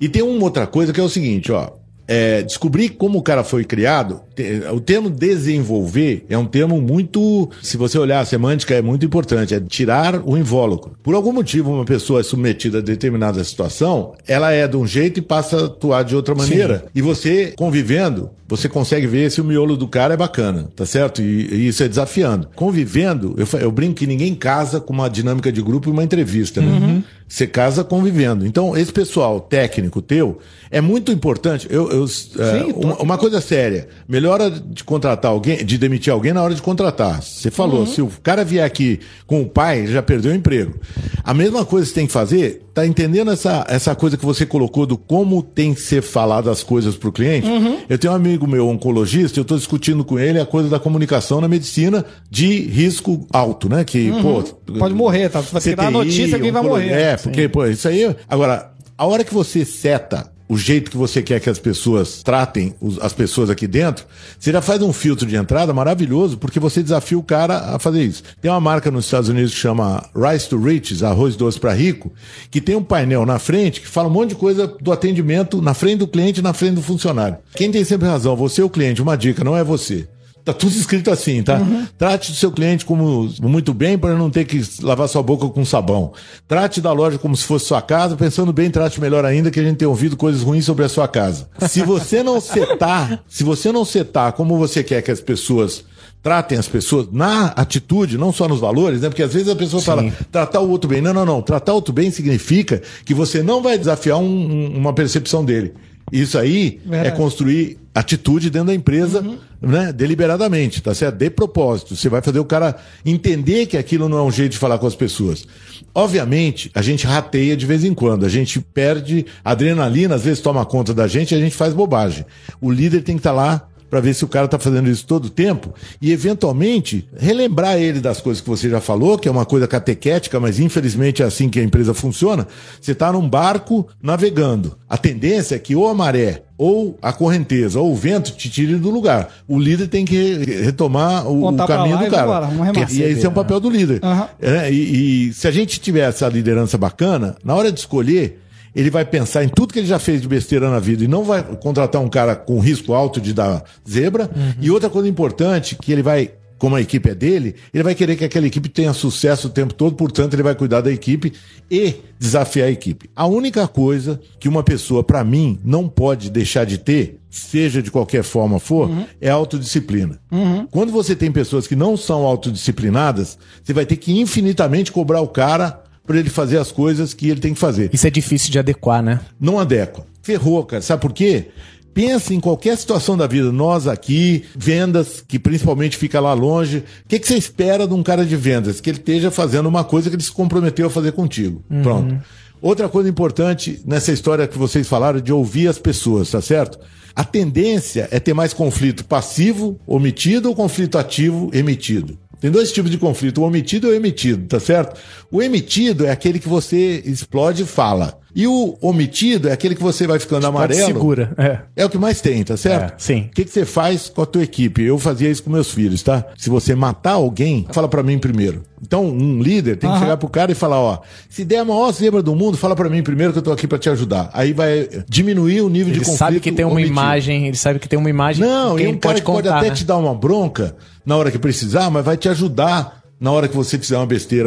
E tem uma outra coisa que é o seguinte, ó. É, descobrir como o cara foi criado, o termo desenvolver é um termo muito, se você olhar a semântica, é muito importante, é tirar o invólucro. Por algum motivo, uma pessoa é submetida a determinada situação, ela é de um jeito e passa a atuar de outra maneira. E você, convivendo, você consegue ver se o miolo do cara é bacana, tá certo? E, e isso é desafiando. Convivendo, eu, eu brinco que ninguém casa com uma dinâmica de grupo e uma entrevista, né? Você casa convivendo. Então, esse pessoal técnico teu é muito importante. Eu, eu, é, uma, uma coisa séria: melhora de contratar alguém, de demitir alguém na hora de contratar. Você falou, se o cara vier aqui com o pai, ele já perdeu o emprego. A mesma coisa que você tem que fazer, tá entendendo essa, essa coisa que você colocou do como tem que ser falado as coisas pro cliente? Eu tenho um amigo meu, oncologista, eu estou discutindo com ele a coisa da comunicação na medicina de risco alto, né? Que, pô. Pode morrer, tá? Ter que dar a CTI, notícia quem vai morrer. É, porque, pô, isso aí. Agora, a hora que você seta o jeito que você quer que as pessoas tratem as pessoas aqui dentro, você já faz um filtro de entrada maravilhoso, porque você desafia o cara a fazer isso. Tem uma marca nos Estados Unidos que chama Rice to Riches, arroz doce para rico, que tem um painel na frente que fala um monte de coisa do atendimento na frente do cliente na frente do funcionário. Quem tem sempre razão, você é o cliente, uma dica, não é você. Tá tudo escrito assim, tá? Trate do seu cliente como muito bem para não ter que lavar sua boca com sabão. Trate da loja como se fosse sua casa, pensando bem, trate melhor ainda que a gente tem ouvido coisas ruins sobre a sua casa. Se você não setar, se você não setar como você quer que as pessoas tratem as pessoas na atitude, não só nos valores, né? Porque às vezes a pessoa fala tratar o outro bem. Não, não, não. Tratar o outro bem significa que você não vai desafiar um- um- uma percepção dele. Isso aí é Verdade. construir atitude dentro da empresa, né, deliberadamente, tá certo? De propósito. Você vai fazer o cara entender que aquilo não é um jeito de falar com as pessoas. Obviamente, a gente rateia de vez em quando, a gente perde adrenalina, às vezes toma conta da gente e a gente faz bobagem. O líder tem que estar lá para ver se o cara tá fazendo isso todo o tempo e eventualmente relembrar ele das coisas que você já falou, que é uma coisa catequética, mas infelizmente é assim que a empresa funciona. Você tá num barco navegando. A tendência é que ou a maré ou a correnteza ou o vento te tire do lugar. O líder tem que re- retomar o, o caminho do cara. vamos e esse é o papel do líder. Aham. É, e, e se a gente tiver essa liderança bacana, na hora de escolher, ele vai pensar em tudo que ele já fez de besteira na vida e não vai contratar um cara com risco alto de dar zebra. E outra coisa importante, que ele vai, como a equipe é dele, ele vai querer que aquela equipe tenha sucesso o tempo todo, portanto, ele vai cuidar da equipe e desafiar a equipe. A única coisa que uma pessoa, para mim, não pode deixar de ter, seja de qualquer forma for, é a autodisciplina. Quando você tem pessoas que não são autodisciplinadas, você vai ter que infinitamente cobrar o cara para ele fazer as coisas que ele tem que fazer. Isso é difícil de adequar, né? Não adequa. Ferrou, cara. Sabe por quê? Pensa em qualquer situação da vida. Nós aqui, vendas, que principalmente fica lá longe. O que, que você espera de um cara de vendas? Que ele esteja fazendo uma coisa que ele se comprometeu a fazer contigo. Pronto. Outra coisa importante nessa história que vocês falaram de ouvir as pessoas, tá certo? A tendência é ter mais conflito passivo, omitido, ou conflito ativo, emitido. Tem dois tipos de conflito, o omitido e o emitido, tá certo? O emitido é aquele que você explode e fala. E o omitido é aquele que você vai ficando amarelo. Segura. É. É o que mais tem, tá certo? É, sim. O que, que você faz com a tua equipe? Eu fazia isso com meus filhos, tá? Se você matar alguém, fala pra mim primeiro. Então, um líder tem que chegar pro cara e falar, ó, se der a maior zebra do mundo, fala pra mim primeiro que eu tô aqui pra te ajudar. Aí vai diminuir o nível Ele de conflito. sabe que tem uma omitido. imagem, ele sabe que tem uma imagem Não, e ele um cara pode que pode contar. até né? te dar uma bronca na hora que precisar, mas vai te ajudar na hora que você fizer uma besteira.